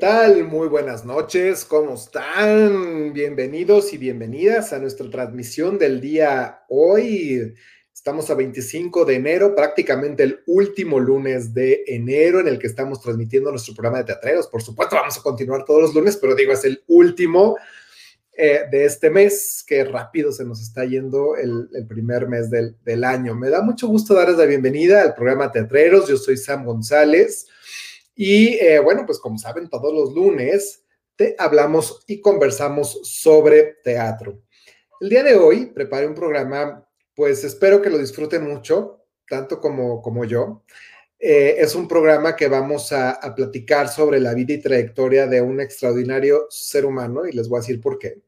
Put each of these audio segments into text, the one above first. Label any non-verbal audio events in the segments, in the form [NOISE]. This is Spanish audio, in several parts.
¿Qué tal? Muy buenas noches, ¿cómo están? Bienvenidos y bienvenidas a nuestra transmisión del día hoy. Estamos a 25 de enero, prácticamente el último lunes de enero en el que estamos transmitiendo nuestro programa de teatreros. Por supuesto, vamos a continuar todos los lunes, pero digo, es el último eh, de este mes. Qué rápido se nos está yendo el, primer mes del, del año. Me da mucho gusto darles la bienvenida al programa Teatreros. Yo soy Sam González. Y eh, bueno, pues como saben, todos los lunes te hablamos y conversamos sobre teatro. El día de hoy preparé un programa, pues espero que lo disfruten mucho, tanto como, como yo. Eh, es un programa que vamos a, platicar sobre la vida y trayectoria de un extraordinario ser humano y les voy a decir por qué.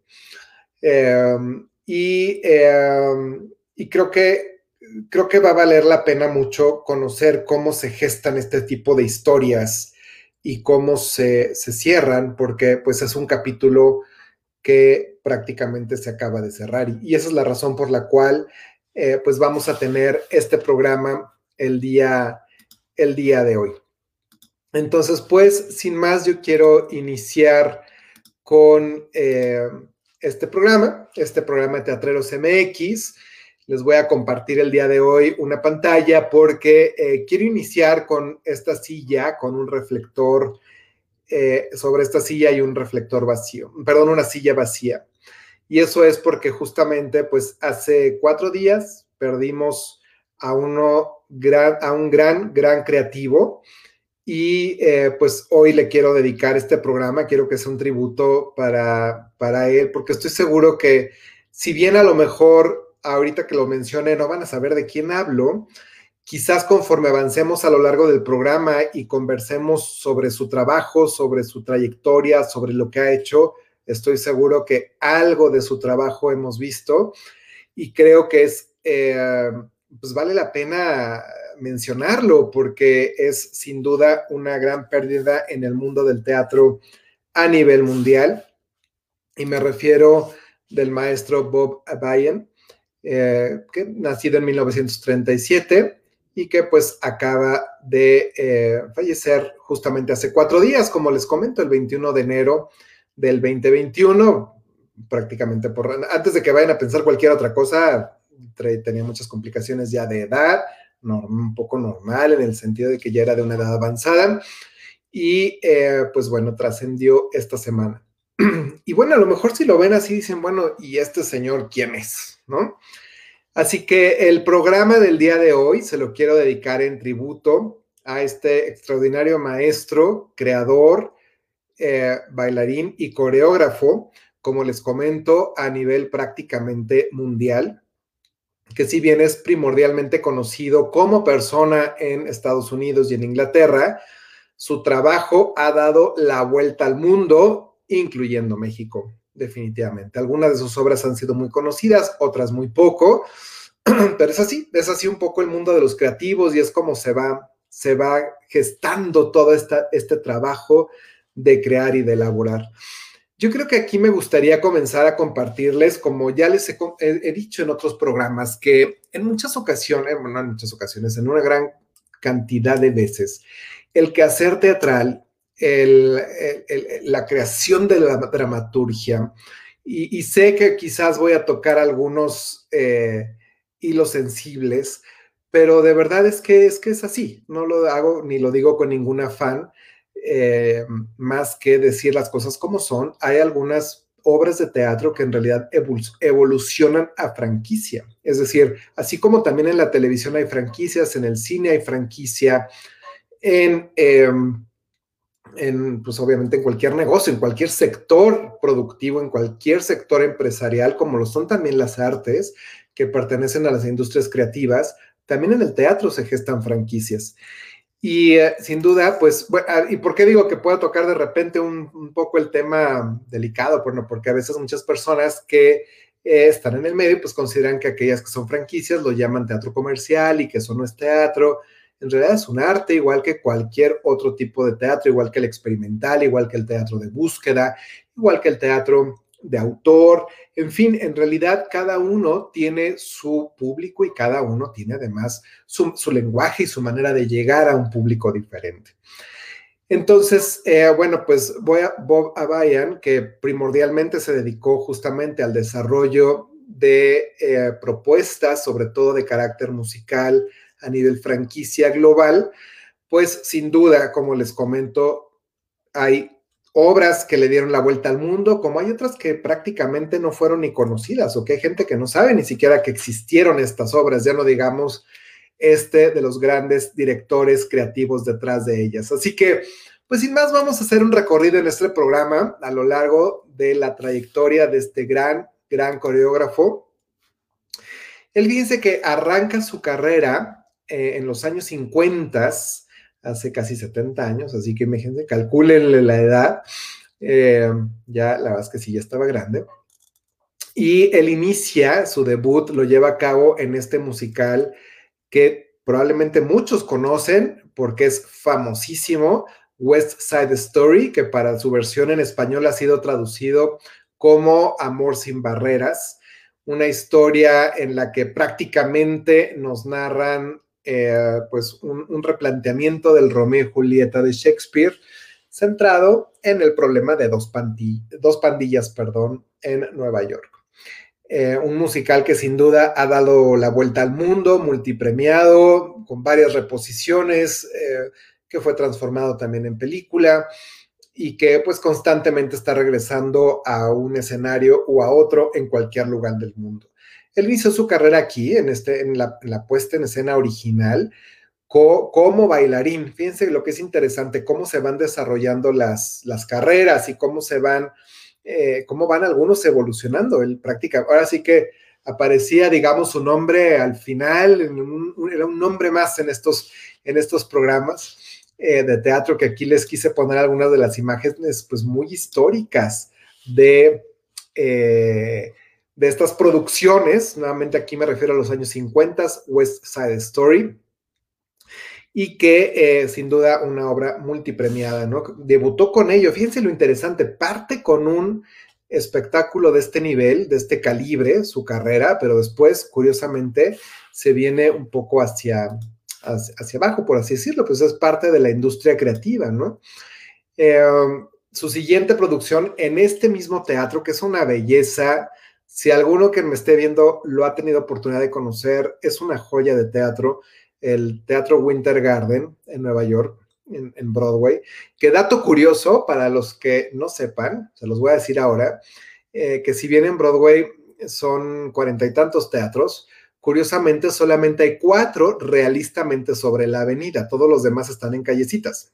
Em, y, em, y creo que creo que va a valer la pena mucho conocer cómo se gestan este tipo de historias y cómo se, cierran, porque pues es un capítulo que prácticamente se acaba de cerrar. Y, esa es la razón por la cual eh, pues vamos a tener este programa el día, el día de hoy. Entonces, pues, sin más, yo quiero iniciar con eh, este programa, este programa de Teatreros MX les voy a compartir el día de hoy una pantalla porque eh, quiero iniciar con esta silla, con un reflector. Eh, sobre esta silla hay un reflector vacío, perdón, una silla vacía. Y eso es porque justamente, pues hace cuatro días perdimos a, uno a un gran, gran creativo. Y eh, pues hoy le quiero dedicar este programa, quiero que sea un tributo para, para él, porque estoy seguro que si bien a lo mejor ahorita que lo mencioné, no van a saber de quién hablo. Quizás conforme avancemos a lo largo del programa y conversemos sobre su trabajo, sobre su trayectoria, sobre lo que ha hecho, estoy seguro que algo de su trabajo hemos visto y creo que es, eh, pues vale la pena mencionarlo porque es sin duda una gran pérdida en el mundo del teatro a nivel mundial. Y me refiero del maestro Bob Abayan, eh, que nacido en 1937 y que pues acaba de eh, fallecer justamente hace cuatro días, como les comento, el 21 de enero del 2021, prácticamente por antes de que vayan a pensar cualquier otra cosa, tenía muchas complicaciones ya de edad, un poco normal en el sentido de que ya era de una edad avanzada y eh, pues bueno, trascendió esta semana. [CLEARS THROAT] Y bueno, a lo mejor si lo ven así dicen, bueno, ¿y este señor quién es? ¿No? Así que el programa del día de hoy se lo quiero dedicar en tributo a este extraordinario maestro, creador, eh, bailarín y coreógrafo, como les comento, a nivel prácticamente mundial, que si bien es primordialmente conocido como persona en Estados Unidos y en Inglaterra, su trabajo ha dado la vuelta al mundo incluyendo México, definitivamente. Algunas de sus obras han sido muy conocidas, otras muy poco, [CLEARS THROAT] pero es así, es así un poco el mundo de los creativos y es como se va, se va gestando todo esta, este trabajo de crear y de elaborar. Yo creo que aquí me gustaría comenzar a compartirles, como ya les he, dicho en otros programas, que en muchas ocasiones, bueno, en muchas ocasiones, en una gran cantidad de veces, el quehacer teatral la creación de la dramaturgia. Y, sé que quizás voy a tocar algunos eh, hilos sensibles, pero de verdad es que, es que es así. No lo hago ni lo digo con ningún afán, eh, más que decir las cosas como son. Hay algunas obras de teatro que en realidad evolucionan a franquicia. Es decir, así como también en la televisión hay franquicias, en el cine hay franquicia, en... Em, en, pues obviamente en cualquier negocio, en cualquier sector productivo, en cualquier sector empresarial, como lo son también las artes que pertenecen a las industrias creativas, también en el teatro se gestan franquicias. Y eh, sin duda, pues, ah, ¿y por qué digo que pueda tocar de repente un, poco el tema delicado? Bueno, porque a veces muchas personas que eh, están en el medio, pues consideran que aquellas que son franquicias lo llaman teatro comercial y que eso no es teatro, en realidad es un arte igual que cualquier otro tipo de teatro, igual que el experimental, igual que el teatro de búsqueda, igual que el teatro de autor, en fin, en realidad cada uno tiene su público y cada uno tiene además su, lenguaje y su manera de llegar a un público diferente. Entonces, eh, bueno, pues voy a Bob Abayan, que primordialmente se dedicó justamente al desarrollo de eh, propuestas, sobre todo de carácter musical a nivel franquicia global, pues sin duda, como les comento, hay obras que le dieron la vuelta al mundo, como hay otras que prácticamente no fueron ni conocidas, o que hay gente que no sabe ni siquiera que existieron estas obras, ya no digamos este de los grandes directores creativos detrás de ellas. Así que, pues sin más, vamos a hacer un recorrido en este programa a lo largo de la trayectoria de este gran, gran coreógrafo. Él dice que arranca su carrera eh, en los años 50, hace casi 70 años, así que imagínense, calcúlenle la edad. Eh, ya, la verdad es que sí, ya estaba grande. Y él inicia su debut, lo lleva a cabo en este musical que probablemente muchos conocen porque es famosísimo, West Side Story, que para su versión en español ha sido traducido como Amor sin Barreras, una historia en la que prácticamente nos narran eh, pues un, replanteamiento del Romeo y Julieta de Shakespeare, centrado en el problema de dos, pandillas perdón, en Nueva York. Eh, un musical que sin duda ha dado la vuelta al mundo, multipremiado, con varias reposiciones, eh, que fue transformado también en película y que pues constantemente está regresando a un escenario o a otro en cualquier lugar del mundo. Él inició su carrera aquí, en, este, en, la, puesta en escena original, como bailarín. Fíjense lo que es interesante, cómo se van desarrollando las, las carreras y cómo se van eh, cómo van algunos evolucionando. el práctica, ahora sí que aparecía, digamos, su nombre al final, era un nombre más en estos, en estos programas eh, de teatro que aquí les quise poner algunas de las imágenes, pues muy históricas de, eh, de estas producciones. Nuevamente aquí me refiero a los años 50, West Side Story y que eh, sin duda una obra multipremiada, ¿no? Debutó con ello, fíjense lo interesante, parte con un espectáculo de este nivel, de este calibre, su carrera, pero después, curiosamente, se viene un poco hacia, hacia, abajo, por así decirlo, pues es parte de la industria creativa, ¿no? Em, su siguiente producción en este mismo teatro, que es una belleza, si alguno que me esté viendo lo ha tenido oportunidad de conocer, es una joya de teatro, el Teatro Winter Garden en Nueva York, en, Broadway. Que dato curioso para los que no sepan, se los voy a decir ahora, eh, que si bien en Broadway son cuarenta y tantos teatros, curiosamente solamente hay cuatro realistamente sobre la avenida, todos los demás están en callecitas.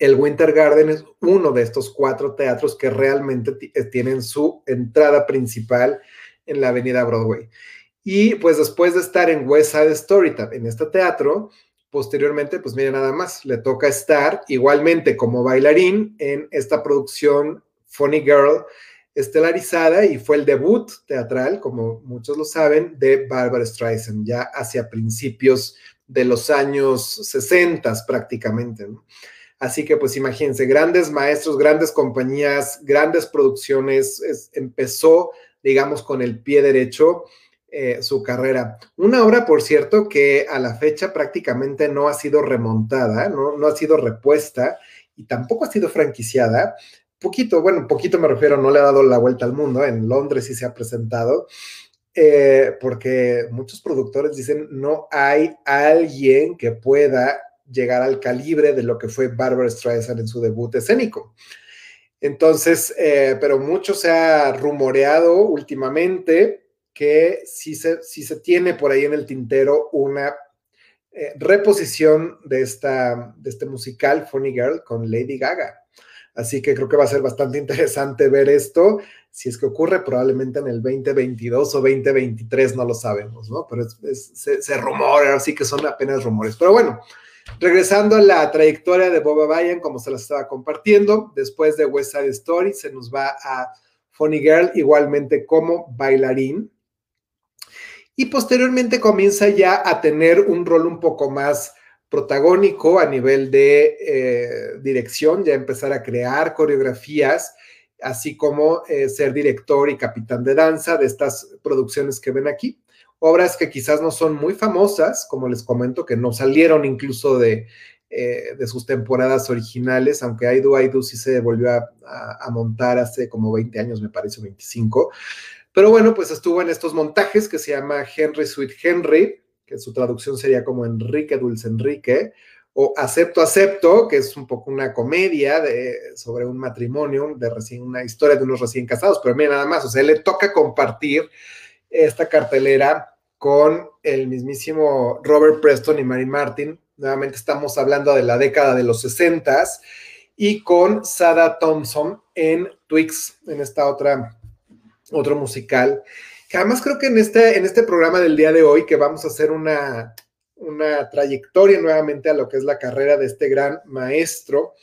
El Winter Garden es uno de estos cuatro teatros que realmente eh, tienen su entrada principal en la avenida Broadway. Y pues después de estar en West Side Story, en este teatro, posteriormente, pues mire nada más, le toca estar igualmente como bailarín en esta producción Funny Girl estelarizada y fue el debut teatral, como muchos lo saben, de Barbara Streisand, ya hacia principios de los años 60 prácticamente. Así que pues imagínense, grandes maestros, grandes compañías, grandes producciones, empezó, digamos, con el pie derecho eh, su carrera. Una obra, por cierto, que a la fecha prácticamente no ha sido remontada, no, no ha sido repuesta y tampoco ha sido franquiciada. Poquito, bueno, poquito me refiero, no le ha dado la vuelta al mundo, en Londres sí se ha presentado, eh, porque muchos productores dicen no hay alguien que pueda llegar al calibre de lo que fue Barbara Streisand en su debut escénico. Entonces, eh, pero mucho se ha rumoreado últimamente que si se, si se tiene por ahí en el tintero una eh, reposición de, esta, de este musical Funny Girl con Lady Gaga. Así que creo que va a ser bastante interesante ver esto. Si es que ocurre, probablemente en el 2022 o 2023, no lo sabemos, ¿no? Pero se, se, rumora, así que son apenas rumores. Pero bueno, regresando a la trayectoria de Boba Bayan, como se la estaba compartiendo, después de West Side Story, se nos va a Funny Girl, igualmente como bailarín y posteriormente comienza ya a tener un rol un poco más protagónico a nivel de eh, dirección, ya empezar a crear coreografías, así como eh, ser director y capitán de danza de estas producciones que ven aquí. Obras que quizás no son muy famosas, como les comento, que no salieron incluso de, eh, de sus temporadas originales, aunque I Do, I Do sí se volvió a, montar hace como 20 años, me parece, 25. Pero bueno, pues estuvo en estos montajes que se llama Henry Sweet Henry, que su traducción sería como Enrique Dulce Enrique, o Acepto, Acepto, que es un poco una comedia de, sobre un matrimonio, de recién, una historia de unos recién casados, pero mira nada más, o sea, le toca compartir esta cartelera con el mismísimo Robert Preston y Mary Martin, nuevamente estamos hablando de la década de los 60 y con Sada Thompson en Twix, en esta otra, otro musical, que además creo que en este, en este programa del día de hoy, que vamos a hacer una, una trayectoria nuevamente a lo que es la carrera de este gran maestro,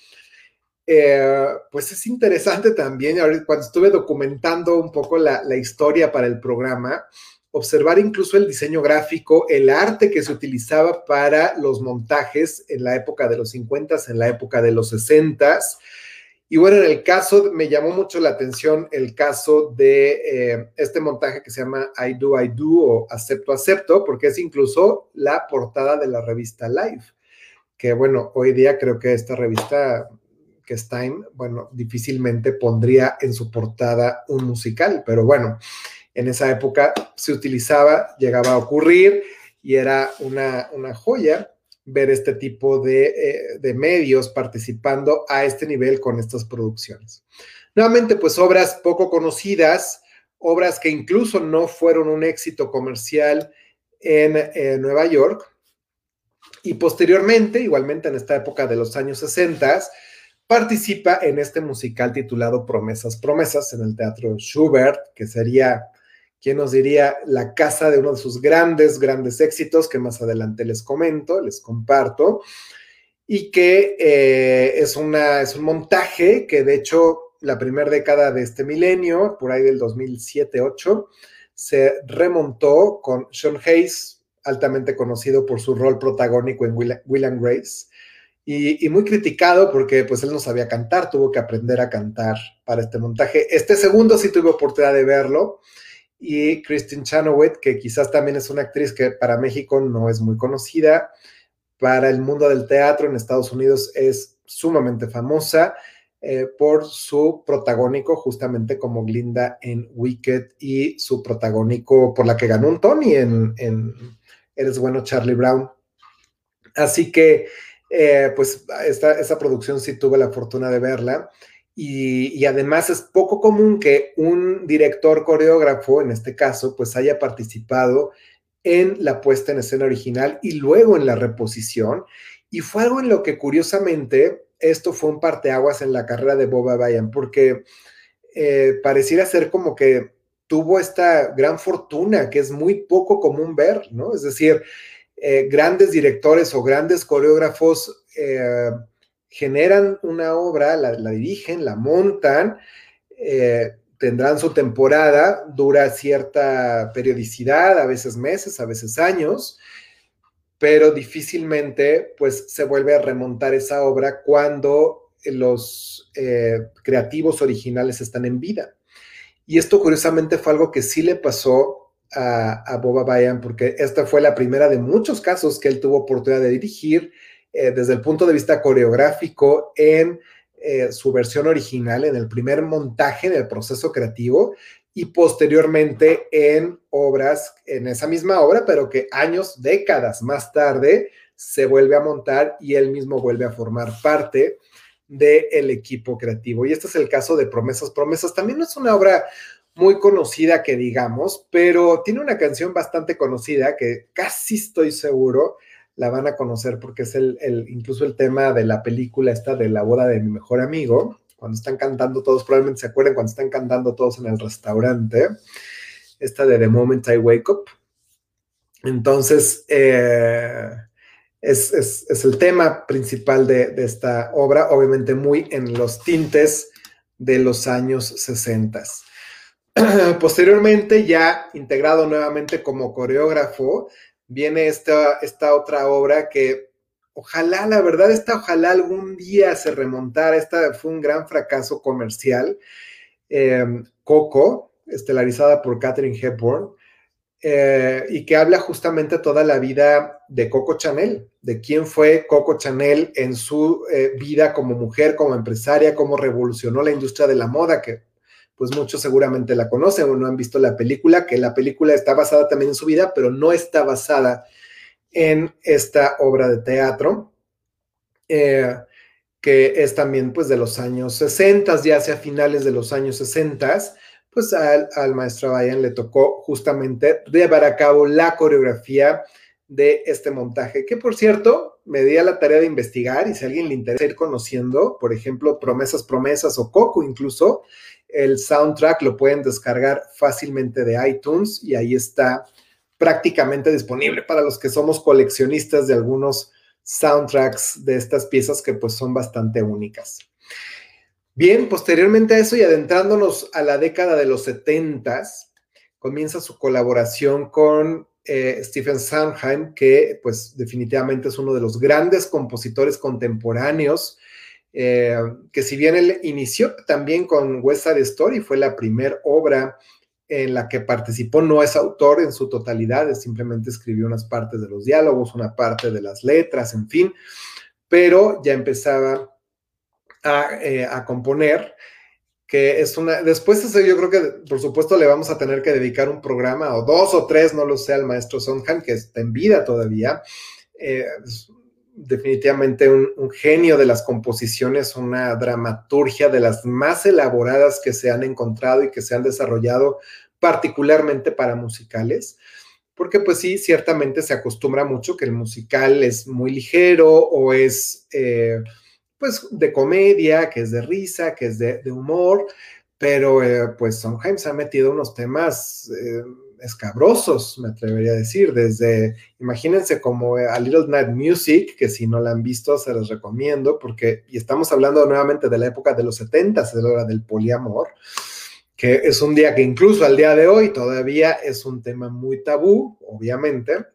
eh, pues es interesante también, cuando estuve documentando un poco la, la historia para el programa, observar incluso el diseño gráfico, el arte que se utilizaba para los montajes en la época de los 50, en la época de los 60. Y bueno, en el caso, me llamó mucho la atención el caso de eh, este montaje que se llama I Do, I Do o Acepto, Acepto, porque es incluso la portada de la revista Live, que bueno, hoy día creo que esta revista que es Time, bueno, difícilmente pondría en su portada un musical, pero bueno, en esa época se utilizaba, llegaba a ocurrir y era una, joya ver este tipo eh, de, medios participando a este nivel con estas producciones. Nuevamente, pues obras poco conocidas, obras que incluso no fueron un éxito comercial en Nueva York. Y posteriormente, igualmente en esta época de los años 60, participa en este musical titulado Promesas, Promesas en el Teatro Schubert, que sería ¿Quién nos diría la casa de uno de sus grandes, grandes éxitos que más adelante les comento, les comparto? Y que eh, es, una, es un montaje que de hecho la primera década de este milenio, por ahí del 2007-8, se remontó con Sean Hayes, altamente conocido por su rol protagónico en Will, and Grace, y, y, muy criticado porque pues él no sabía cantar, tuvo que aprender a cantar para este montaje. Este segundo sí tuve oportunidad de verlo, y Christine Chenoweth, que quizás también es una actriz que para México no es muy conocida, para el mundo del teatro en Estados Unidos es sumamente famosa eh, por su protagónico justamente como Glinda en Wicked y su protagónico por la que ganó un Tony en, Eres bueno Charlie Brown. Así que, eh, pues, esta, esa producción sí tuve la fortuna de verla. Y, además es poco común que un director coreógrafo, en este caso, pues haya participado en la puesta en escena original y luego en la reposición. Y fue algo en lo que curiosamente esto fue un parteaguas en la carrera de Boba Bayan, porque eh, pareciera ser como que tuvo esta gran fortuna que es muy poco común ver, ¿no? Es decir, eh, grandes directores o grandes coreógrafos eh, generan una obra, la, dirigen, la montan, eh, tendrán su temporada, dura cierta periodicidad, a veces meses, a veces años, pero difícilmente pues se vuelve a remontar esa obra cuando los eh, creativos originales están en vida. Y esto curiosamente fue algo que sí le pasó a, a Boba Bayan, porque esta fue la primera de muchos casos que él tuvo oportunidad de dirigir eh, desde el punto de vista coreográfico en eh, su versión original, en el primer montaje del proceso creativo y posteriormente en obras, en esa misma obra, pero que años, décadas más tarde se vuelve a montar y él mismo vuelve a formar parte del equipo creativo. Y este es el caso de Promesas, Promesas. También no es una obra muy conocida que digamos, pero tiene una canción bastante conocida que casi estoy seguro la van a conocer porque es el, incluso el tema de la película esta de la boda de mi mejor amigo, cuando están cantando todos, probablemente se acuerden cuando están cantando todos en el restaurante, esta de The Moment I Wake Up. Entonces, eh, es, el tema principal de, de, esta obra, obviamente muy en los tintes de los años 60. [CLEARS THROAT] Posteriormente, ya integrado nuevamente como coreógrafo, viene esta, esta otra obra que ojalá, la verdad, esta ojalá algún día se remontara. Esta fue un gran fracaso comercial. Em, Coco, estelarizada por Catherine Hepburn, eh, y que habla justamente toda la vida de Coco Chanel, de quién fue Coco Chanel en su eh, vida como mujer, como empresaria, cómo revolucionó la industria de la moda, que pues muchos seguramente la conocen o no han visto la película, que la película está basada también en su vida, pero no está basada en esta obra de teatro, eh, que es también pues de los años 60, ya hacia finales de los años 60, pues al, al maestro Bayan le tocó justamente llevar a cabo la coreografía de este montaje, que por cierto, me di a la tarea de investigar y si a alguien le interesa ir conociendo, por ejemplo, Promesas, Promesas o Coco incluso, el soundtrack lo pueden descargar fácilmente de iTunes y ahí está prácticamente disponible para los que somos coleccionistas de algunos soundtracks de estas piezas que pues son bastante únicas. Bien, posteriormente a eso y adentrándonos a la década de los 70, comienza su colaboración con eh, Stephen Sondheim, que pues definitivamente es uno de los grandes compositores contemporáneos eh, que si bien él inició también con West Side Story, fue la primera obra en la que participó, no es autor en su totalidad, simplemente escribió unas partes de los diálogos, una parte de las letras, en fin, pero ya empezaba a, eh, componer, que es una, después eso yo creo que por supuesto le vamos a tener que dedicar un programa o dos o tres, no lo sé, al maestro Sondheim, que está en vida todavía. Eh, definitivamente un, genio de las composiciones, una dramaturgia de las más elaboradas que se han encontrado y que se han desarrollado particularmente para musicales, porque pues sí, ciertamente se acostumbra mucho que el musical es muy ligero o es eh, pues de comedia, que es de risa, que es de, humor, pero eh, pues Sondheim se ha metido unos temas... Eh, escabrosos, me atrevería a decir, desde, imagínense como A Little Night Music, que si no la han visto se los recomiendo, porque, y estamos hablando nuevamente de la época de los 70, es la hora del poliamor, que es un día que incluso al día de hoy todavía es un tema muy tabú, obviamente.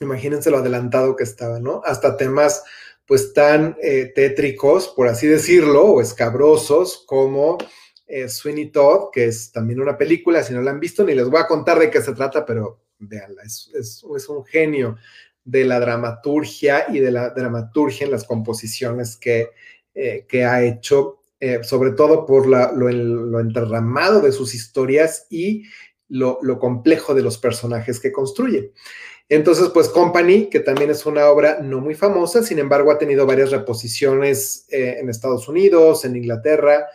Imagínense lo adelantado que estaba, ¿no? Hasta temas pues tan eh, tétricos, por así decirlo, o escabrosos como eh, Sweeney Todd, que es también una película, si no la han visto, ni les voy a contar de qué se trata, pero véanla, es, un genio de la dramaturgia y de la dramaturgia en las composiciones que, eh, que ha hecho, sobre todo por lo, lo, enterramado de sus historias y lo, complejo de los personajes que construye. Entonces, pues Company, que también es una obra no muy famosa, sin embargo ha tenido varias reposiciones en Estados Unidos, en Inglaterra,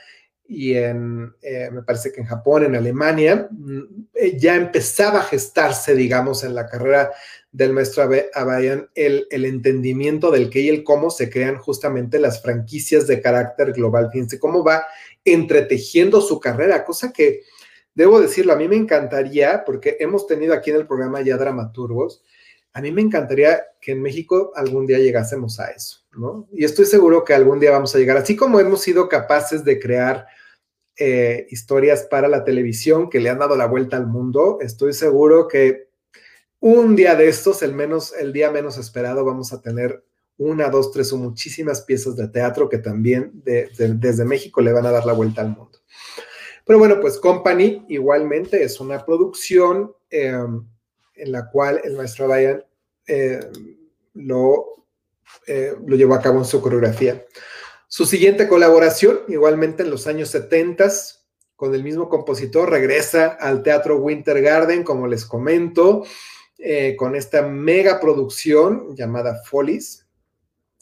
y en, eh, me parece que en Japón, en Alemania, mm, eh, ya empezaba a gestarse, digamos, en la carrera del maestro Abayan el, el, entendimiento del qué y el cómo se crean justamente las franquicias de carácter global. Fíjense cómo va entretejiendo su carrera, cosa que debo decirlo, a mí me encantaría, porque hemos tenido aquí en el programa ya dramaturgos, a mí me encantaría que en México algún día llegásemos a eso, ¿no? Y estoy seguro que algún día vamos a llegar, así como hemos sido capaces de crear eh, historias para la televisión que le han dado la vuelta al mundo. Estoy seguro que un día de estos, el, menos, el día menos esperado, vamos a tener una, dos, tres o muchísimas piezas de teatro que también desde México le van a dar la vuelta al mundo. Pero bueno, pues Company igualmente es una producción em, en la cual el maestro Bayan eh, lo, eh, lo llevó a cabo en su coreografía. Su siguiente colaboración, igualmente en los años 70, con el mismo compositor, regresa al Teatro Winter Garden, como les comento, eh, con esta mega producción llamada Follies,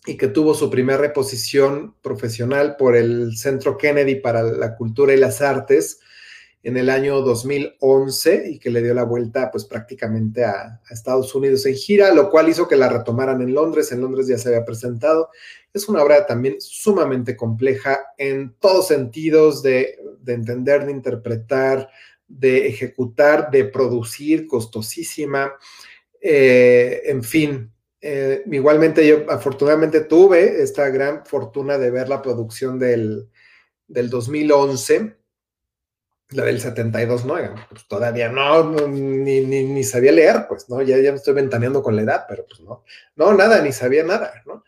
y que tuvo su primera reposición profesional por el Centro Kennedy para la Cultura y las Artes en el año 2011 y que le dio la vuelta pues prácticamente a, Estados Unidos en gira, lo cual hizo que la retomaran en Londres. En Londres ya se había presentado. Es una obra también sumamente compleja en todos sentidos de, entender, de interpretar, de ejecutar, de producir, costosísima. Eh, en fin, eh, igualmente yo afortunadamente tuve esta gran fortuna de ver la producción del, del 2011 la del 72, ¿no? Pues todavía no, ni, sabía leer, pues, ¿no? Ya, ya me estoy ventaneando con la edad, pero pues no, no, nada, ni sabía nada, ¿no?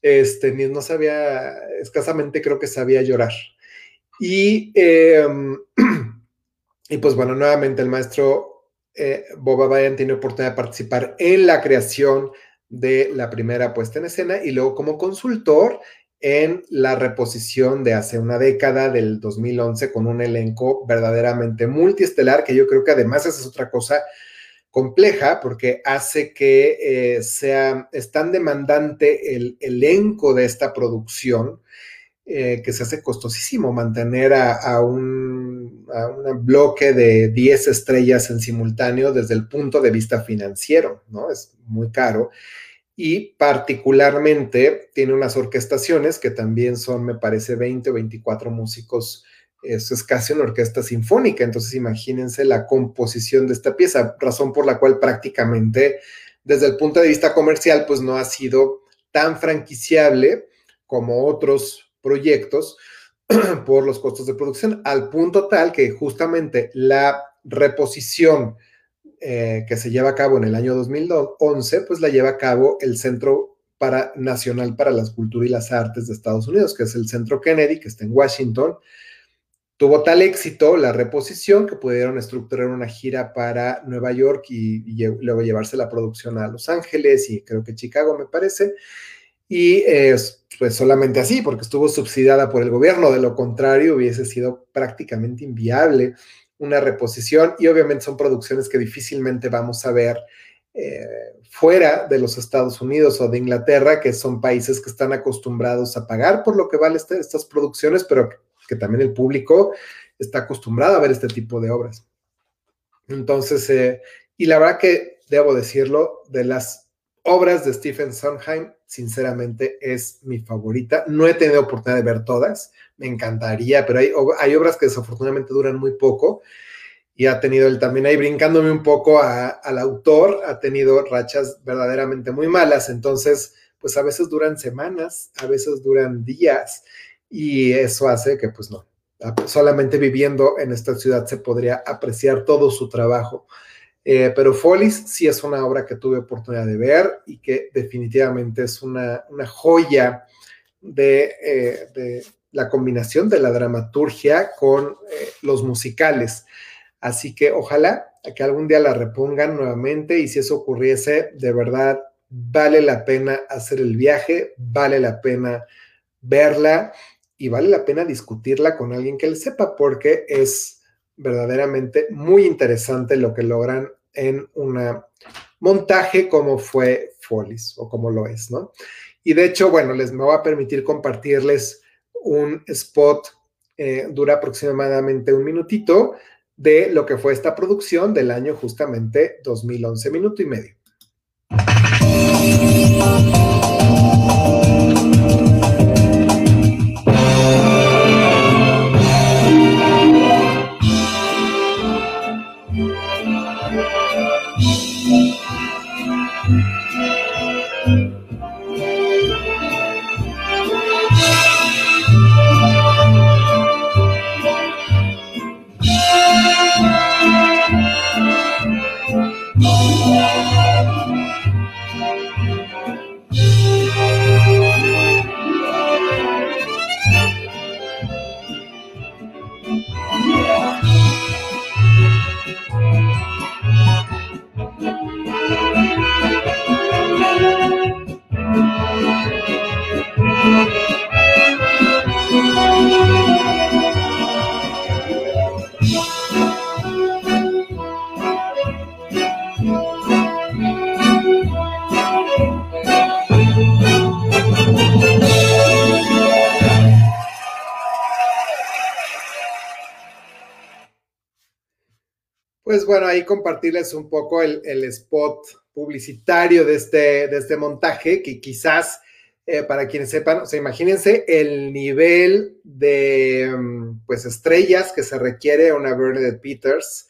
Este, ni no sabía, escasamente creo que sabía llorar. Y, em, [CLEARS THROAT] y pues bueno, nuevamente el maestro eh, Boba Bayan tiene oportunidad de participar en la creación de la primera puesta en escena y luego como consultor en la reposición de hace una década, del 2011, con un elenco verdaderamente multiestelar, que yo creo que además esa es otra cosa compleja porque hace que eh, sea, es tan demandante el elenco de esta producción eh, que se hace costosísimo mantener a, un, bloque de 10 estrellas en simultáneo desde el punto de vista financiero, ¿no? Es muy caro. Y particularmente tiene unas orquestaciones que también son, me parece, 20 o 24 músicos. Eso es casi una orquesta sinfónica, entonces imagínense la composición de esta pieza, razón por la cual prácticamente desde el punto de vista comercial, pues no ha sido tan franquiciable como otros proyectos [CLEARS THROAT] por los costos de producción, al punto tal que justamente la reposición eh, que se lleva a cabo en el año 2011, pues la lleva a cabo el Centro para, Nacional para las Culturas y las Artes de Estados Unidos, que es el Centro Kennedy, que está en Washington, Tuvo tal éxito la reposición que pudieron estructurar una gira para Nueva York y, luego llevarse la producción a Los Ángeles y creo que Chicago, me parece. Y pues solamente así, porque estuvo subsidiada por el gobierno, de lo contrario hubiese sido prácticamente inviable una reposición y obviamente son producciones que difícilmente vamos a ver eh, fuera de los Estados Unidos o de Inglaterra, que son países que están acostumbrados a pagar por lo que valen este, estas producciones, pero que también el público está acostumbrado a ver este tipo de obras. Entonces, eh, y la verdad que debo decirlo, de las obras de Stephen Sondheim, sinceramente es mi favorita. No he tenido oportunidad de ver todas, me encantaría, pero hay, hay obras que desafortunadamente duran muy poco y ha tenido él también ahí brincándome un poco al autor, ha tenido rachas verdaderamente muy malas, entonces pues a veces duran semanas, a veces duran días y eso hace que pues no, solamente viviendo en esta ciudad se podría apreciar todo su trabajo. Eh, pero Follies sí es una obra que tuve oportunidad de ver y que definitivamente es una, joya de, eh, la combinación de la dramaturgia con eh, los musicales. Así que ojalá que algún día la repongan nuevamente y si eso ocurriese, de verdad vale la pena hacer el viaje, vale la pena verla y vale la pena discutirla con alguien que le sepa porque es verdaderamente muy interesante lo que logran en un montaje como fue Follies o como lo es, ¿no? Y de hecho, bueno, les me voy a permitir compartirles un spot, eh, dura aproximadamente un minutito, de lo que fue esta producción del año justamente 2011, minuto y medio. Bueno, ahí compartirles un poco el, spot publicitario de este, de este montaje, que quizás eh, para quienes sepan, o sea, imagínense el nivel de mm, pues estrellas que se requiere una Bernadette Peters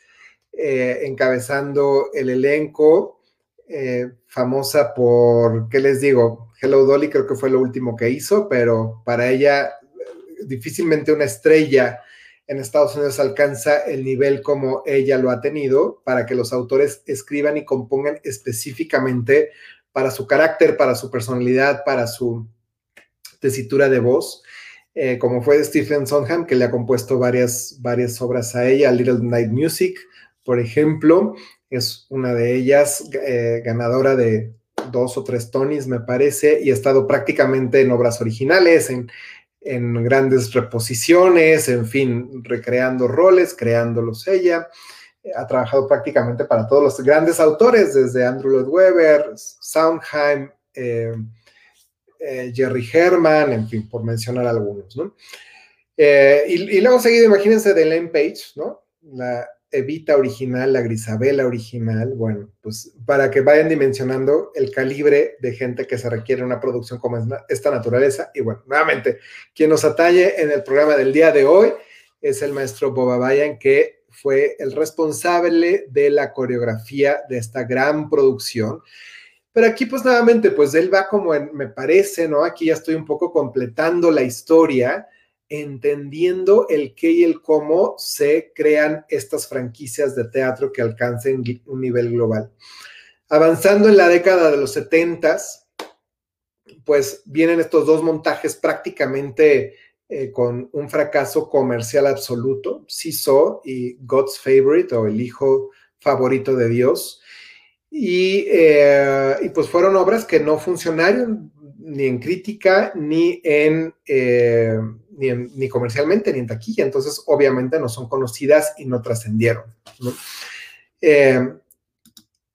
eh, encabezando el elenco, eh, famosa por, ¿qué les digo? Hello Dolly creo que fue lo último que hizo, pero para ella difícilmente una estrella en Estados Unidos alcanza el nivel como ella lo ha tenido para que los autores escriban y compongan específicamente para su carácter, para su personalidad, para su tesitura de voz, eh, como fue Stephen Sondheim, que le ha compuesto varias, varias obras a ella, Little Night Music, por ejemplo, es una de ellas, eh, ganadora de dos o tres Tonys, me parece, y ha estado prácticamente en obras originales, en, en grandes reposiciones, en fin, recreando roles, creándolos ella. Ha trabajado prácticamente para todos los grandes autores, desde Andrew Lloyd Webber, Sondheim, eh, eh, Jerry Herman, en fin, por mencionar algunos, ¿no? Eh, y, luego seguido, imagínense de Elaine Page, ¿no? La Evita original, la Grisabela original, bueno, pues para que vayan dimensionando el calibre de gente que se requiere una producción como esta naturaleza. Y bueno, nuevamente, quien nos atañe en el programa del día de hoy es el maestro Boba Bayan, que fue el responsable de la coreografía de esta gran producción. Pero aquí, pues nuevamente, pues él va como en, me parece, ¿no? Aquí ya estoy un poco completando la historia entendiendo el qué y el cómo se crean estas franquicias de teatro que alcancen un nivel global. Avanzando en la década de los 70, pues vienen estos dos montajes prácticamente eh, con un fracaso comercial absoluto, Siso y God's Favorite o El Hijo Favorito de Dios. Y, eh, y, pues fueron obras que no funcionaron ni en crítica ni en, eh, ni, comercialmente, ni en taquilla, entonces obviamente no son conocidas y no trascendieron. Eh,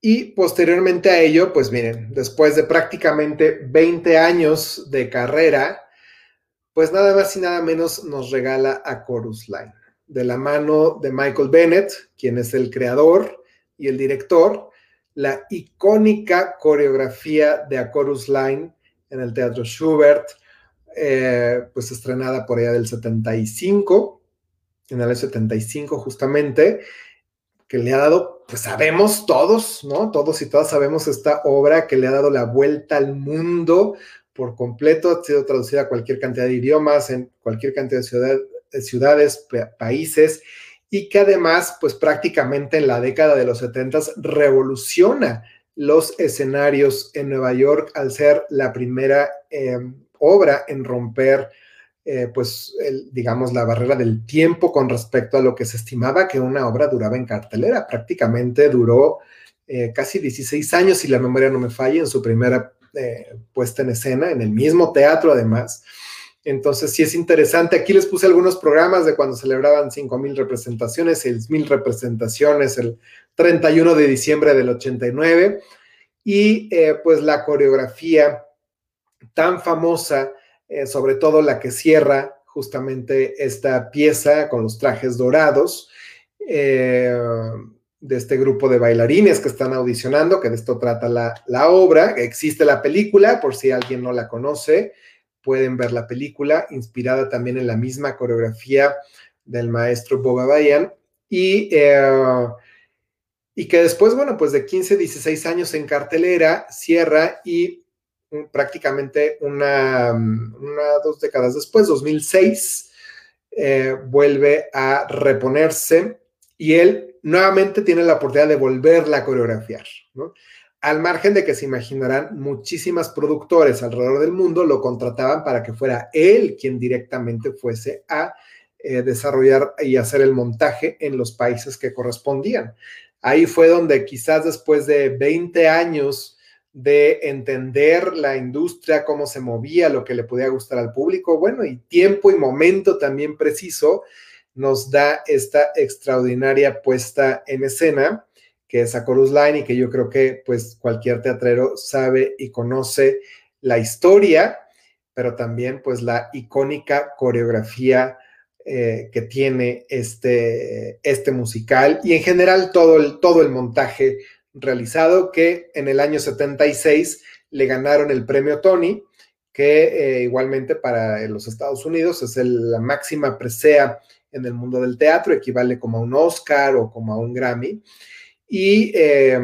y posteriormente a ello, pues miren, después de prácticamente 20 años de carrera, pues nada más y nada menos nos regala a Chorus Line, de la mano de Michael Bennett, quien es el creador y el director, la icónica coreografía de A Chorus Line en el Teatro Schubert, eh, pues estrenada por allá del 75, en el 75 justamente, que le ha dado, pues sabemos todos, ¿no? Todos y todas sabemos esta obra que le ha dado la vuelta al mundo por completo, ha sido traducida a cualquier cantidad de idiomas, en cualquier cantidad de, ciudades, países, y que además, pues prácticamente en la década de los 70 revoluciona los escenarios en Nueva York al ser la primera em, obra en romper, eh, pues, digamos, la barrera del tiempo con respecto a lo que se estimaba que una obra duraba en cartelera. Prácticamente duró eh, casi 16 años, si la memoria no me falla, en su primera eh, puesta en escena, en el mismo teatro además. Entonces, sí es interesante. Aquí les puse algunos programas de cuando celebraban 5.000 representaciones, 6.000 representaciones, el 31 de diciembre del 89. Y pues la coreografía tan famosa, eh, sobre todo la que cierra justamente esta pieza con los trajes dorados eh, de este grupo de bailarines que están audicionando, que de esto trata la, la, obra. Existe la película, por si alguien no la conoce, pueden ver la película, inspirada también en la misma coreografía del maestro Boba Bayan. Y, eh, y que después, bueno, pues de 15, 16 años en cartelera, cierra y prácticamente una, dos décadas después, 2006, eh, vuelve a reponerse y él nuevamente tiene la oportunidad de volverla a coreografiar, Al margen de que se imaginarán, muchísimas productores alrededor del mundo lo contrataban para que fuera él quien directamente fuese a eh, desarrollar y hacer el montaje en los países que correspondían. Ahí fue donde quizás después de 20 años de entender la industria, cómo se movía, lo que le podía gustar al público. Bueno, y tiempo y momento también preciso nos da esta extraordinaria puesta en escena, que es a Chorus Line y que yo creo que pues cualquier teatrero sabe y conoce la historia, pero también pues la icónica coreografía eh, que tiene este, este musical y en general todo el, todo el montaje realizado que en el año 76 le ganaron el premio Tony, que eh, igualmente para los Estados Unidos es la máxima presea en el mundo del teatro, equivale como a un Oscar o como a un Grammy, y eh,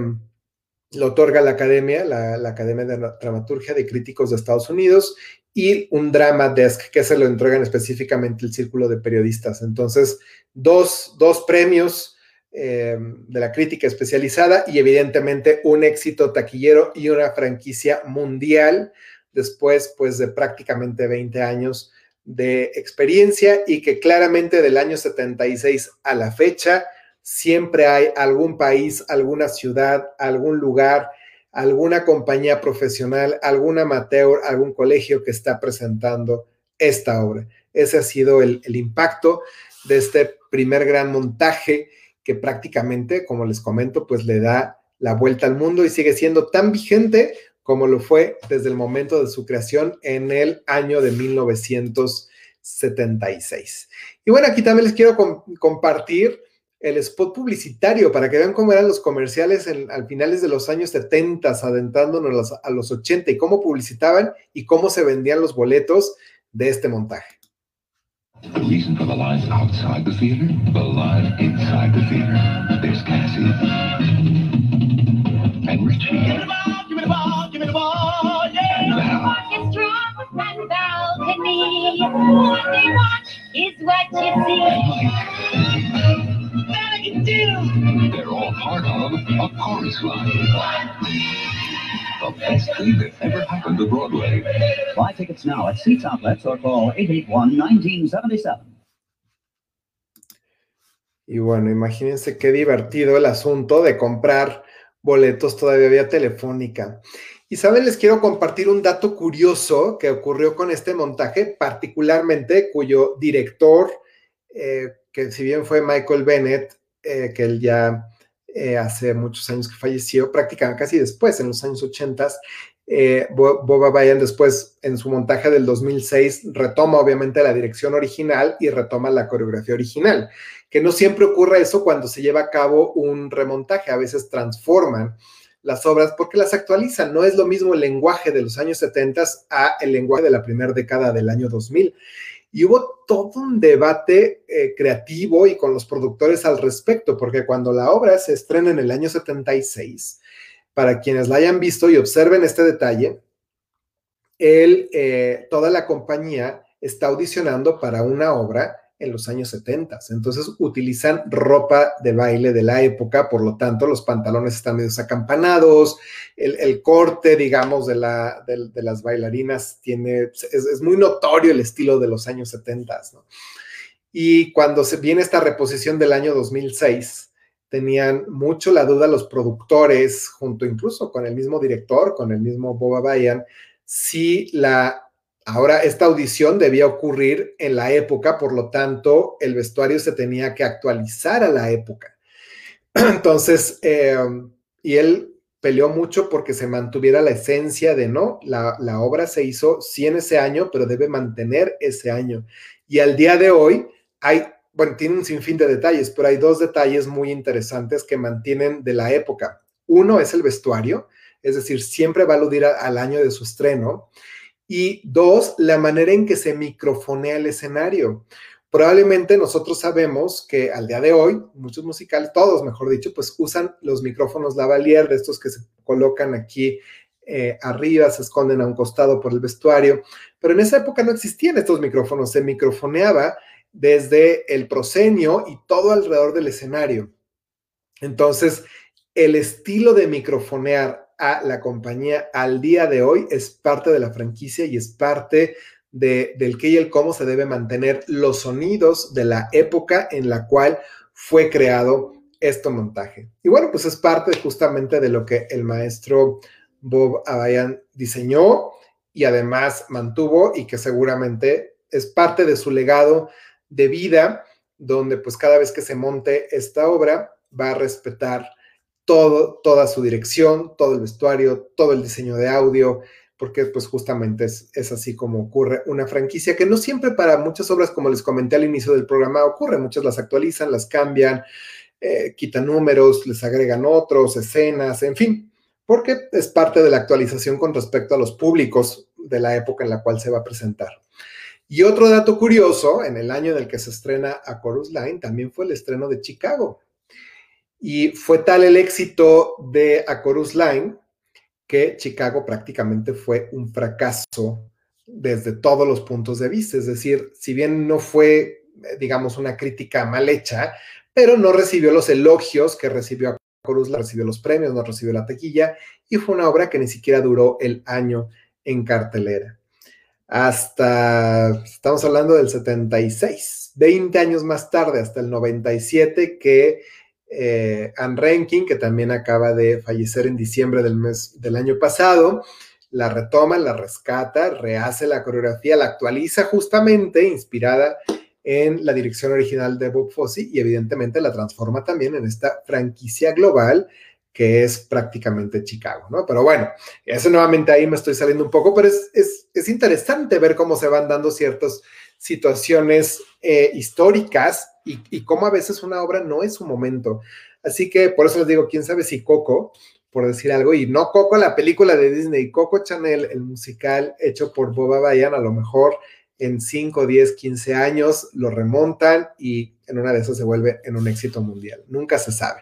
lo otorga la Academia, la, Academia de Dramaturgia de Críticos de Estados Unidos, y un Drama Desk, que se lo entregan específicamente el Círculo de Periodistas. Entonces, dos, dos premios eh, de la crítica especializada y evidentemente un éxito taquillero y una franquicia mundial después pues de prácticamente 20 años de experiencia y que claramente del año 76 a la fecha siempre hay algún país, alguna ciudad, algún lugar, alguna compañía profesional, algún amateur, algún colegio que está presentando esta obra. Ese ha sido el, el impacto de este primer gran montaje que prácticamente, como les comento, pues le da la vuelta al mundo y sigue siendo tan vigente como lo fue desde el momento de su creación en el año de 1976. Y bueno, aquí también les quiero compartir el spot publicitario para que vean cómo eran los comerciales al finales de los años 70, adentrándonos a los 80 y cómo publicitaban y cómo se vendían los boletos de este montaje. The reason for the life outside the theater, the life inside the theater. There's Cassie. And Richie. Give me the ball, give me the ball, give me the ball, yeah. And Val. Orchestra and balcony. What they want is what you see. That I can do. They're all part of a chorus line. The best thing that ever happened to Broadway. Buy tickets now at Seats Outlets or call 881-1977. Y bueno, imagínense qué divertido el asunto de comprar boletos todavía vía telefónica. Y saben, les quiero compartir un dato curioso que ocurrió con este montaje, particularmente cuyo director, eh, que si bien fue Michael Bennett, eh, que él ya eh, hace muchos años que falleció, prácticamente casi después, en los años 80. Eh, Boba Bayan después, en su montaje del 2006, retoma obviamente la dirección original y retoma la coreografía original, que no siempre ocurre eso cuando se lleva a cabo un remontaje, a veces transforman las obras porque las actualizan. No es lo mismo el lenguaje de los años 70 a el lenguaje de la primera década del año 2000 y hubo todo un debate eh, creativo y con los productores al respecto, porque cuando la obra se estrena en el año 76, para quienes la hayan visto y observen este detalle, él, eh, toda la compañía está audicionando para una obra en los años 70. Entonces utilizan ropa de baile de la época, por lo tanto los pantalones están medio acampanados, el, corte, digamos, de, la, de, las bailarinas tiene, es, muy notorio el estilo de los años 70. Y cuando se viene esta reposición del año 2006, tenían mucho la duda los productores, junto incluso con el mismo director, con el mismo Boba Bayan, si la Ahora, esta audición debía ocurrir en la época, por lo tanto, el vestuario se tenía que actualizar a la época. [CLEARS THROAT] Entonces, em, y él peleó mucho porque se mantuviera la esencia de, no, la, la, obra se hizo sí en ese año, pero debe mantener ese año. Y al día de hoy hay, bueno, tiene un sinfín de detalles, pero hay dos detalles muy interesantes que mantienen de la época. Uno es el vestuario, es decir, siempre va a aludir al año de su estreno. Y dos, la manera en que se microfonea el escenario. Probablemente nosotros sabemos que al día de hoy, muchos musicales, todos mejor dicho, pues usan los micrófonos lavalier, de estos que se colocan aquí eh, arriba, se esconden a un costado por el vestuario, pero en esa época no existían estos micrófonos, se microfoneaba desde el proscenio y todo alrededor del escenario. Entonces, el estilo de microfonear la compañía al día de hoy es parte de la franquicia y es parte de, del qué y el cómo se debe mantener los sonidos de la época en la cual fue creado este montaje. Y bueno, pues es parte justamente de lo que el maestro Bob Abayan diseñó y además mantuvo y que seguramente es parte de su legado de vida, donde pues cada vez que se monte esta obra va a respetar todo, toda su dirección, todo el vestuario, todo el diseño de audio, porque pues justamente es, así como ocurre una franquicia que no siempre para muchas obras, como les comenté al inicio del programa, ocurre, muchas las actualizan, las cambian, eh, quitan números, les agregan otros, escenas, en fin, porque es parte de la actualización con respecto a los públicos de la época en la cual se va a presentar. Y otro dato curioso, en el año en el que se estrena A Chorus Line, también fue el estreno de Chicago. Y fue tal el éxito de A Chorus Line que Chicago prácticamente fue un fracaso desde todos los puntos de vista. Es decir, si bien no fue, digamos, una crítica mal hecha, pero no recibió los elogios que recibió A Chorus Line, recibió los premios, no recibió la taquilla, y fue una obra que ni siquiera duró el año en cartelera. Hasta, estamos hablando del 76, 20 años más tarde, hasta el 97, que eh, Anne Rankin, que también acaba de fallecer en diciembre del mes del año pasado, la retoma, la rescata, rehace la coreografía, la actualiza justamente inspirada en la dirección original de Bob Fosse y evidentemente la transforma también en esta franquicia global que es prácticamente Chicago, ¿no? Pero bueno, eso nuevamente ahí me estoy saliendo un poco, pero es, es, interesante ver cómo se van dando ciertas situaciones eh, históricas y, cómo a veces una obra no es su momento. Así que por eso les digo, quién sabe si Coco, por decir algo, y no Coco, la película de Disney, Coco Chanel, el musical hecho por Boba Bayan, a lo mejor en 5, 10, 15 años lo remontan y en una de esas se vuelve en un éxito mundial. Nunca se sabe.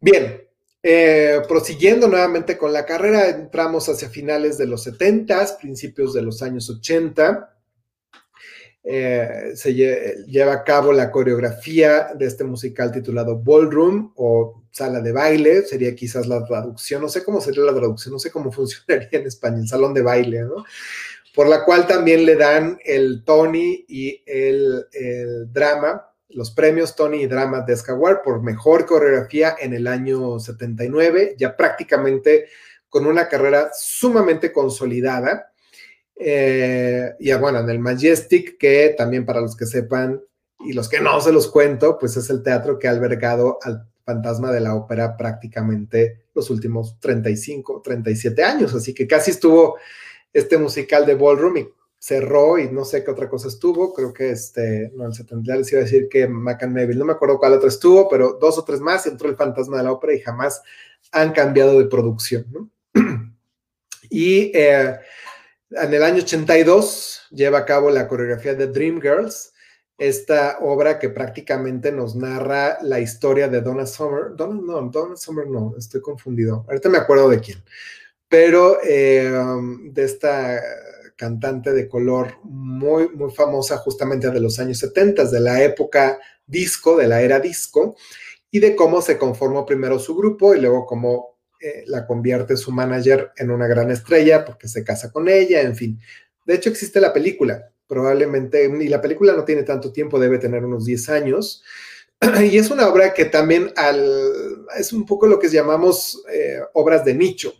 Bien, eh, prosiguiendo nuevamente con la carrera, entramos hacia finales de los 70, principios de los años 80. Eh, se lleva a cabo la coreografía de este musical titulado Ballroom o Sala de Baile, sería quizás la traducción, no sé cómo sería la traducción, no sé cómo [LAUGHS] funcionaría en español, salón de baile, ¿no? Por la cual también le dan el Tony y el, drama los premios Tony y Drama de Escaguar por mejor coreografía en el año 79, ya prácticamente con una carrera sumamente consolidada. Eh, y bueno, en el Majestic, que también para los que sepan y los que no se los cuento, pues es el teatro que ha albergado al fantasma de la ópera prácticamente los últimos 35, 37 años. Así que casi estuvo este musical de Ballroom y cerró y no sé qué otra cosa estuvo, creo que este, no, el 70 les iba a decir que Macan Neville, no me acuerdo cuál otra estuvo, pero dos o tres más, entró el fantasma de la ópera y jamás han cambiado de producción, [CLEARS THROAT] y eh, en el año 82 lleva a cabo la coreografía de Dreamgirls, esta obra que prácticamente nos narra la historia de Donna Summer, Donna, no, Donna Summer no, estoy confundido, ahorita me acuerdo de quién, pero eh, de esta cantante de color muy, muy famosa justamente de los años 70, de la época disco, de la era disco, y de cómo se conformó primero su grupo y luego cómo eh, la convierte su manager en una gran estrella porque se casa con ella, en fin. De hecho, existe la película, probablemente, y la película no tiene tanto tiempo, debe tener unos 10 años, [CLEARS THROAT] y es una obra que también al, es un poco lo que llamamos eh, obras de nicho.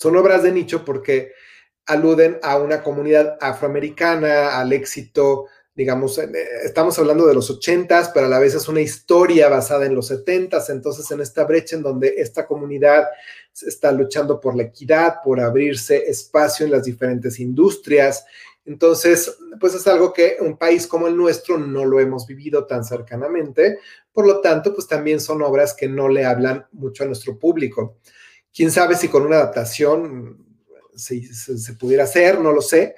Son obras de nicho porque aluden a una comunidad afroamericana, al éxito, digamos, eh, estamos hablando de los ochentas, pero a la vez es una historia basada en los setentas, entonces en esta brecha en donde esta comunidad está luchando por la equidad, por abrirse espacio en las diferentes industrias. Entonces, pues es algo que un país como el nuestro no lo hemos vivido tan cercanamente, por lo tanto, pues también son obras que no le hablan mucho a nuestro público. Quién sabe si con una adaptación si se, pudiera hacer, no lo sé.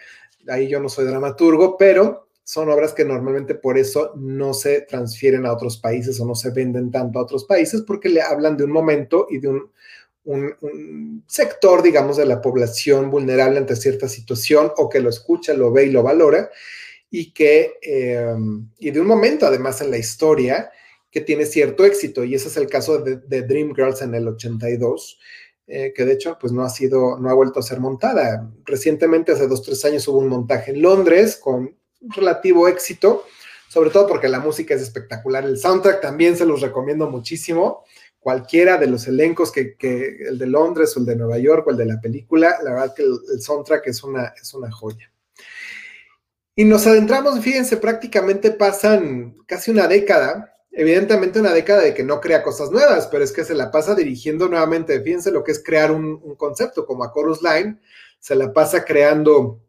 Ahí yo no soy dramaturgo, pero son obras que normalmente por eso no se transfieren a otros países o no se venden tanto a otros países porque le hablan de un momento y de un, sector, digamos, de la población vulnerable ante cierta situación o que lo escucha, lo ve y lo valora y que, em, y de un momento además en la historia que tiene cierto éxito y ese es el caso de, de Dreamgirls en el 82 eh, que de hecho pues no ha sido, no ha vuelto a ser montada. Recientemente, hace dos, tres años, hubo un montaje en Londres con relativo éxito, sobre todo porque la música es espectacular. El soundtrack también se los recomiendo muchísimo. Cualquiera de los elencos que, el de Londres o el de Nueva York o el de la película, la verdad que el, el soundtrack es una, es una joya. Y nos adentramos, fíjense, prácticamente pasan casi una década evidentemente una década de que no crea cosas nuevas, pero es que se la pasa dirigiendo nuevamente. Fíjense lo que es crear un, concepto como a Chorus Line, se la pasa creando,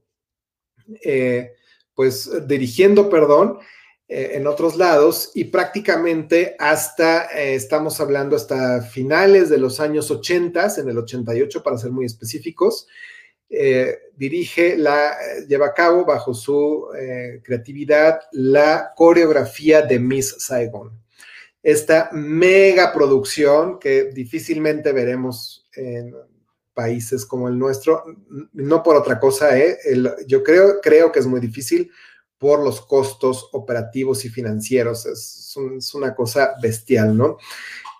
eh, pues dirigiendo, perdón, eh, en otros lados y prácticamente hasta, eh, estamos hablando hasta finales de los años 80, en el 88 para ser muy específicos, dirige la, lleva a cabo bajo su creatividad la coreografía de Miss Saigon. Esta mega producción que difícilmente veremos en países como el nuestro, no por otra cosa, ¿eh? yo creo, creo que es muy difícil por los costos operativos y financieros, es, una cosa bestial, ¿no?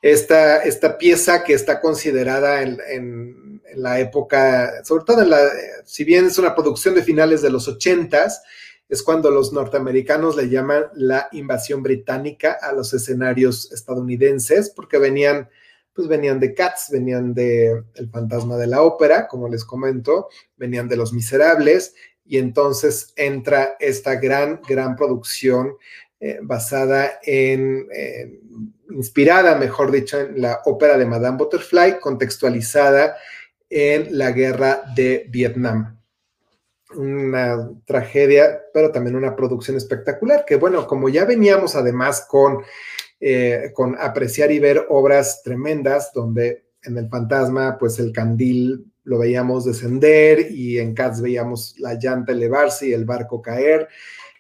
Esta, esta, pieza que está considerada en, la época, sobre todo en la, si bien es una producción de finales de los ochentas, es cuando los norteamericanos le llaman la invasión británica a los escenarios estadounidenses, porque venían, pues venían de Cats, venían de El fantasma de la ópera, como les comento, venían de Los Miserables, y entonces entra esta gran, gran producción eh, basada en, inspirada, mejor dicho, en la ópera de Madame Butterfly, contextualizada en la guerra de Vietnam. Una tragedia, pero también una producción espectacular, que bueno, como ya veníamos además con, eh, con apreciar y ver obras tremendas, donde en el fantasma, pues el candil lo veíamos descender y en Cats veíamos la llanta elevarse y el barco caer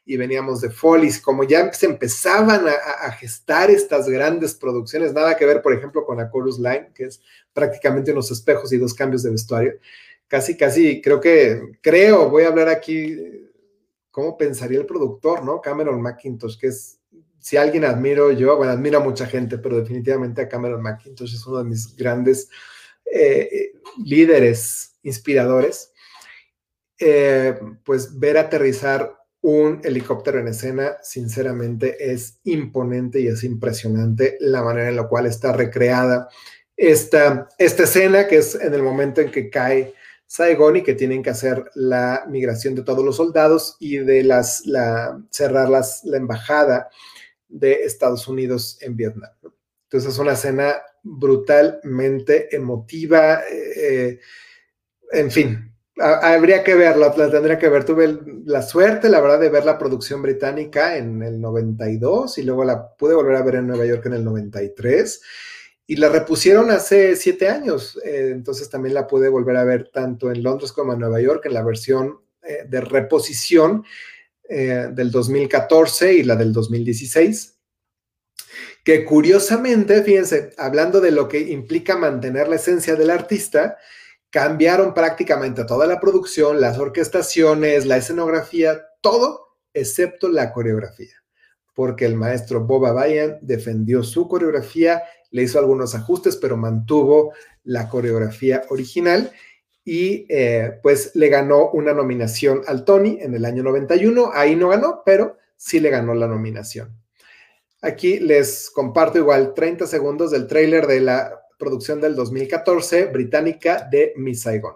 y veníamos de Follies, como ya se empezaban a, a, gestar estas grandes producciones, nada que ver, por ejemplo, con la Chorus Line, que es prácticamente unos espejos y dos cambios de vestuario casi, casi, creo que, creo, voy a hablar aquí cómo pensaría el productor, ¿no? Cameron McIntosh, que es, si alguien admiro yo, bueno, admiro a mucha gente, pero definitivamente a Cameron McIntosh es uno de mis grandes eh, líderes, inspiradores. Eh, pues ver aterrizar un helicóptero en escena, sinceramente, es imponente y es impresionante la manera en la cual está recreada esta, esta escena, que es en el momento en que cae Saigon y que tienen que hacer la migración de todos los soldados y de las, la, cerrar las, la embajada de Estados Unidos en Vietnam. Entonces es una escena brutalmente emotiva, eh, en fin, habría que verla, la tendría que ver. Tuve la suerte, la verdad, de ver la producción británica en el 92 y luego la pude volver a ver en Nueva York en el 93 y la repusieron hace siete años, eh, entonces también la pude volver a ver tanto en Londres como en Nueva York en la versión eh, de reposición eh, del 2014 y la del 2016, que curiosamente, fíjense, hablando de lo que implica mantener la esencia del artista, cambiaron prácticamente toda la producción, las orquestaciones, la escenografía, todo excepto la coreografía, porque el maestro Boba Bayan defendió su coreografía le hizo algunos ajustes, pero mantuvo la coreografía original y eh, pues le ganó una nominación al Tony en el año 91. Ahí no ganó, pero sí le ganó la nominación. Aquí les comparto igual 30 segundos del tráiler de la producción del 2014 británica de Miss Saigon.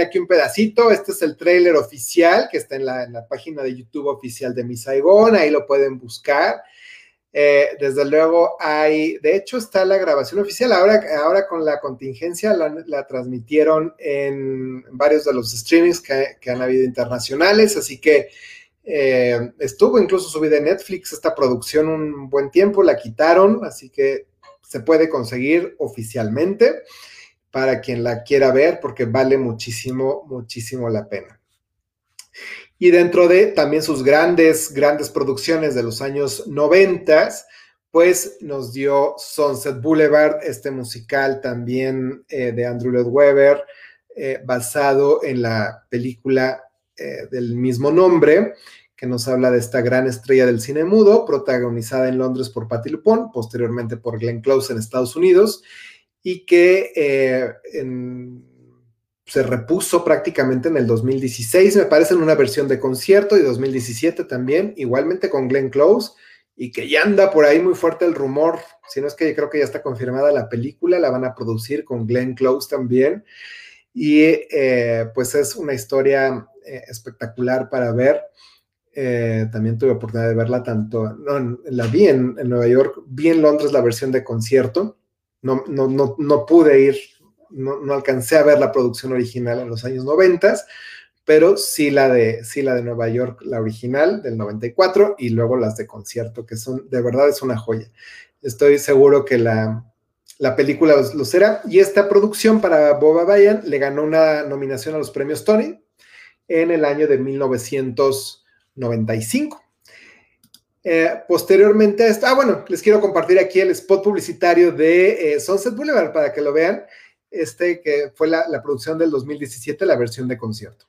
aquí un pedacito. Este es el tráiler oficial que está en la, página de YouTube oficial de Mi Saigon. Ahí lo pueden buscar. Eh, desde luego hay, de hecho está la grabación oficial. Ahora, ahora con la contingencia la, transmitieron en varios de los streamings que, han habido internacionales. Así que eh, estuvo incluso subida en Netflix esta producción un buen tiempo. La quitaron, así que se puede conseguir oficialmente para quien la quiera ver, porque vale muchísimo, muchísimo la pena. Y dentro de también sus grandes, grandes producciones de los años 90, pues nos dio Sunset Boulevard, este musical también eh, de Andrew Lloyd Webber, eh, basado en la película eh, del mismo nombre, que nos habla de esta gran estrella del cine mudo, protagonizada en Londres por Patti LuPone, posteriormente por Glenn Close en Estados Unidos, y que eh, se repuso prácticamente en el 2016, me parece, en una versión de concierto y 2017 también, igualmente con Glenn Close, y que ya anda por ahí muy fuerte el rumor, si no es que creo que ya está confirmada la película, la van a producir con Glenn Close también, y eh, pues es una historia eh, espectacular para ver. también tuve oportunidad de verla tanto, no, la vi en, en Nueva York, vi en Londres la versión de concierto, no, no, no, pude ir no, alcancé a ver la producción original en los años 90, pero sí la, de, sí la de Nueva York, la original del 94, y luego las de concierto, que son, de verdad es una joya. Estoy seguro que la, la película lo será. Y esta producción para Boba Bayan le ganó una nominación a los premios Tony en el año de 1995. Eh, posteriormente a esto, ah, bueno, les quiero compartir aquí el spot publicitario de eh, Sunset Boulevard para que lo vean, este que fue la, la producción del 2017, la versión de concierto.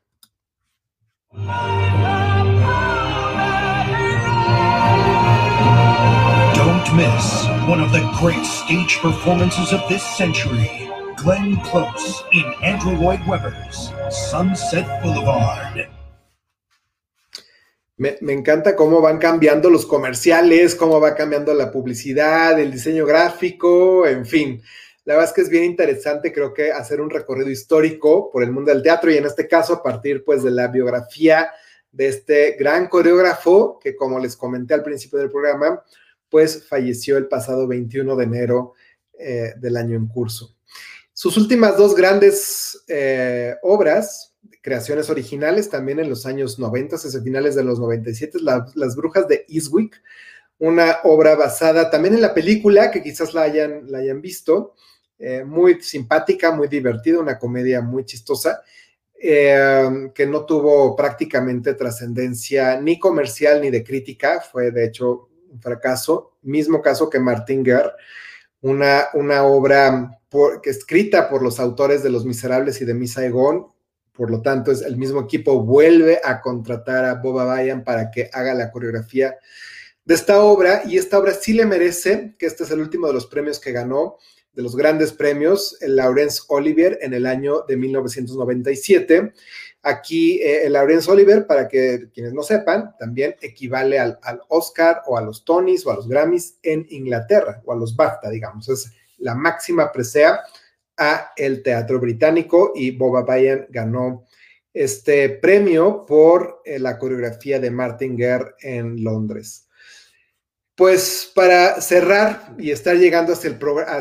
Don't miss one of the great stage performances of this century. Glenn Close in Andrew Lloyd Webber's Sunset Boulevard. Me, encanta cómo van cambiando los comerciales, cómo va cambiando la publicidad, el diseño gráfico, en fin. La verdad es que es bien interesante, creo que hacer un recorrido histórico por el mundo del teatro y en este caso a partir pues de la biografía de este gran coreógrafo que como les comenté al principio del programa, pues falleció el pasado 21 de enero eh, del año en curso. Sus últimas dos grandes eh, obras, creaciones originales también en los años 90, hacia finales de los 97, Las Brujas de Eastwick, una obra basada también en la película, que quizás la hayan, la hayan visto, eh, muy simpática, muy divertida, una comedia muy chistosa, eh, que no tuvo prácticamente trascendencia ni comercial ni de crítica, fue de hecho un fracaso, mismo caso que Martin Guerre, una, una obra escrita por los autores de Los Miserables y de Miss Saigon, por lo tanto, es el mismo equipo vuelve a contratar a Boba Bayan para que haga la coreografía de esta obra y esta obra sí le merece, que este es el último de los premios que ganó, de los grandes premios, el Laurence Olivier en el año de 1997. Aquí eh, el Laurence Olivier, para que quienes no sepan, también equivale al, al, Oscar o a los Tonys o a los Grammys en Inglaterra o a los BAFTA, digamos. Es la máxima presea a el teatro británico y Boba Bayan ganó este premio por eh, la coreografía de Martin Guerre en Londres. Pues para cerrar y estar llegando hacia el,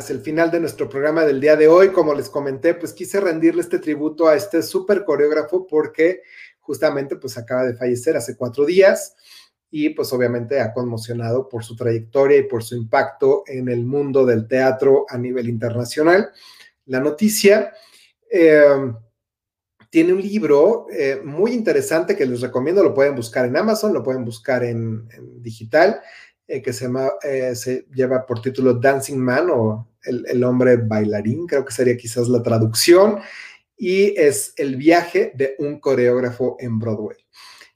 el final de nuestro programa del día de hoy, como les comenté, pues quise rendirle este tributo a este súper coreógrafo porque justamente pues acaba de fallecer hace cuatro días y pues obviamente ha conmocionado por su trayectoria y por su impacto en el mundo del teatro a nivel internacional la noticia. Eh, tiene un libro eh, muy interesante que les recomiendo, lo pueden buscar en Amazon, lo pueden buscar en, digital, eh, que se, llama, se lleva por título Dancing Man o el, el, hombre bailarín, creo que sería quizás la traducción, y es El viaje de un coreógrafo en Broadway.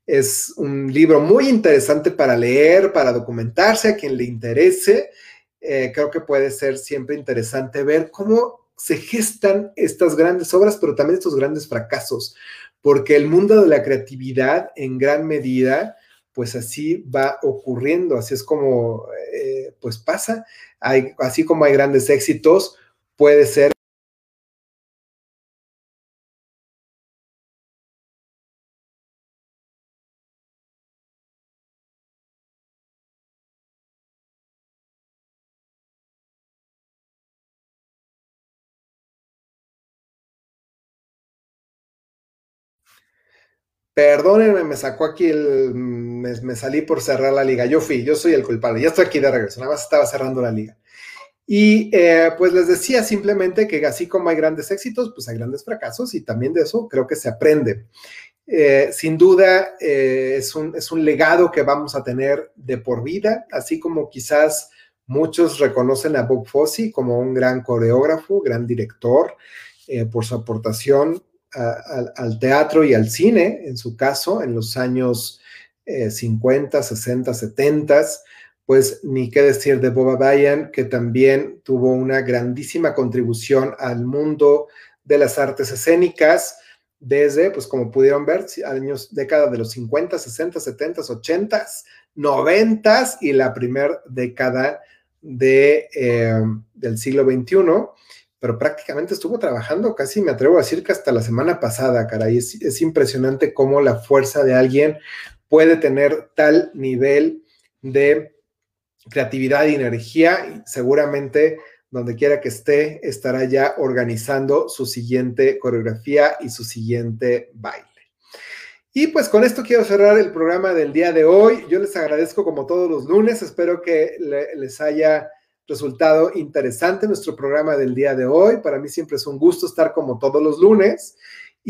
Es un libro muy interesante para leer, para documentarse, a quien le interese. creo que puede ser siempre interesante ver cómo se gestan estas grandes obras, pero también estos grandes fracasos, porque el mundo de la creatividad en gran medida, pues así va ocurriendo, así es como, eh, pues pasa, hay, así como hay grandes éxitos, puede ser Perdónenme, me sacó aquí el. Me, salí por cerrar la liga. Yo fui, yo soy el culpable. Ya estoy aquí de regreso, nada más estaba cerrando la liga. Y eh, pues les decía simplemente que así como hay grandes éxitos, pues hay grandes fracasos y también de eso creo que se aprende. Eh, sin duda eh, es, un, es un legado que vamos a tener de por vida, así como quizás muchos reconocen a Bob Fosse como un gran coreógrafo, gran director, por su aportación al teatro y al cine, en su caso, en los años 50, 60, 70, pues ni qué decir de Boba Bayan, que también tuvo una grandísima contribución al mundo de las artes escénicas desde, pues como pudieron ver, años, décadas de los 50, 60, 70, 80, 90 y la primera década de, eh, del siglo XXI pero prácticamente estuvo trabajando casi, me atrevo a decir que hasta la semana pasada, caray. Es, es impresionante cómo la fuerza de alguien puede tener tal nivel de creatividad y energía. Y seguramente donde quiera que esté, estará ya organizando su siguiente coreografía y su siguiente baile. Y pues con esto quiero cerrar el programa del día de hoy. Yo les agradezco como todos los lunes. Espero que les haya resultado interesante nuestro programa del día de hoy. Para mí siempre es un gusto estar como todos los lunes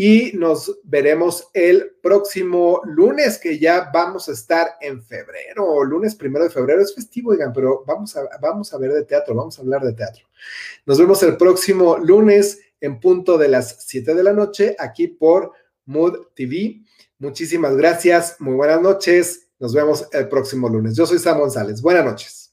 y nos veremos el próximo lunes, que ya vamos a estar en febrero, lunes primero de febrero, es festivo, oigan, pero vamos a, vamos a ver de teatro, vamos a hablar de teatro. Nos vemos el próximo lunes en punto de las 7 de la noche aquí por Mood TV. Muchísimas gracias, muy buenas noches, nos vemos el próximo lunes. Yo soy Sam González, buenas noches.